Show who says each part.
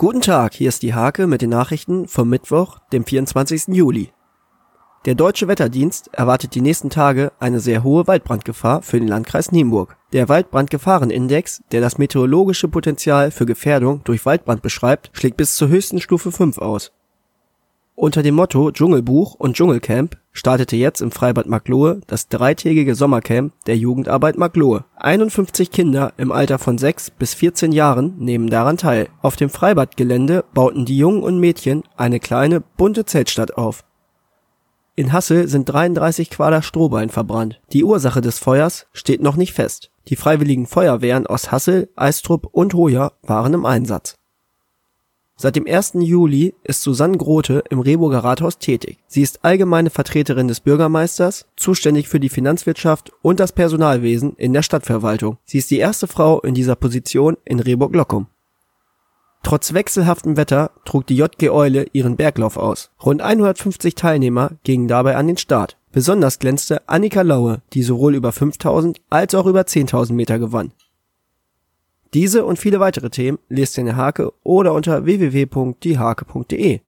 Speaker 1: Guten Tag, hier ist die Hake mit den Nachrichten vom Mittwoch, dem 24. Juli. Der Deutsche Wetterdienst erwartet die nächsten Tage eine sehr hohe Waldbrandgefahr für den Landkreis Nienburg. Der Waldbrandgefahrenindex, der das meteorologische Potenzial für Gefährdung durch Waldbrand beschreibt, schlägt bis zur höchsten Stufe 5 aus. Unter dem Motto Dschungelbuch und Dschungelcamp startete jetzt im Freibad Marklohe das dreitägige Sommercamp der Jugendarbeit Marklohe. 51 Kinder im Alter von 6 bis 14 Jahren nehmen daran teil. Auf dem Freibadgelände bauten die Jungen und Mädchen eine kleine, bunte Zeltstadt auf. In Hassel sind 33 Quader Strohballen verbrannt. Die Ursache des Feuers steht noch nicht fest. Die freiwilligen Feuerwehren aus Hassel, Eistrup und Hoya waren im Einsatz. Seit dem 1. Juli ist Susanne Grote im Rehburger Rathaus tätig. Sie ist allgemeine Vertreterin des Bürgermeisters, zuständig für die Finanzwirtschaft und das Personalwesen in der Stadtverwaltung. Sie ist die erste Frau in dieser Position in Rehburg-Lockum. Trotz wechselhaftem Wetter trug die JG Eule ihren Berglauf aus. Rund 150 Teilnehmer gingen dabei an den Start. Besonders glänzte Annika Laue, die sowohl über 5000 als auch über 10.000 Meter gewann. Diese und viele weitere Themen lest ihr in der Hake oder unter www.diehake.de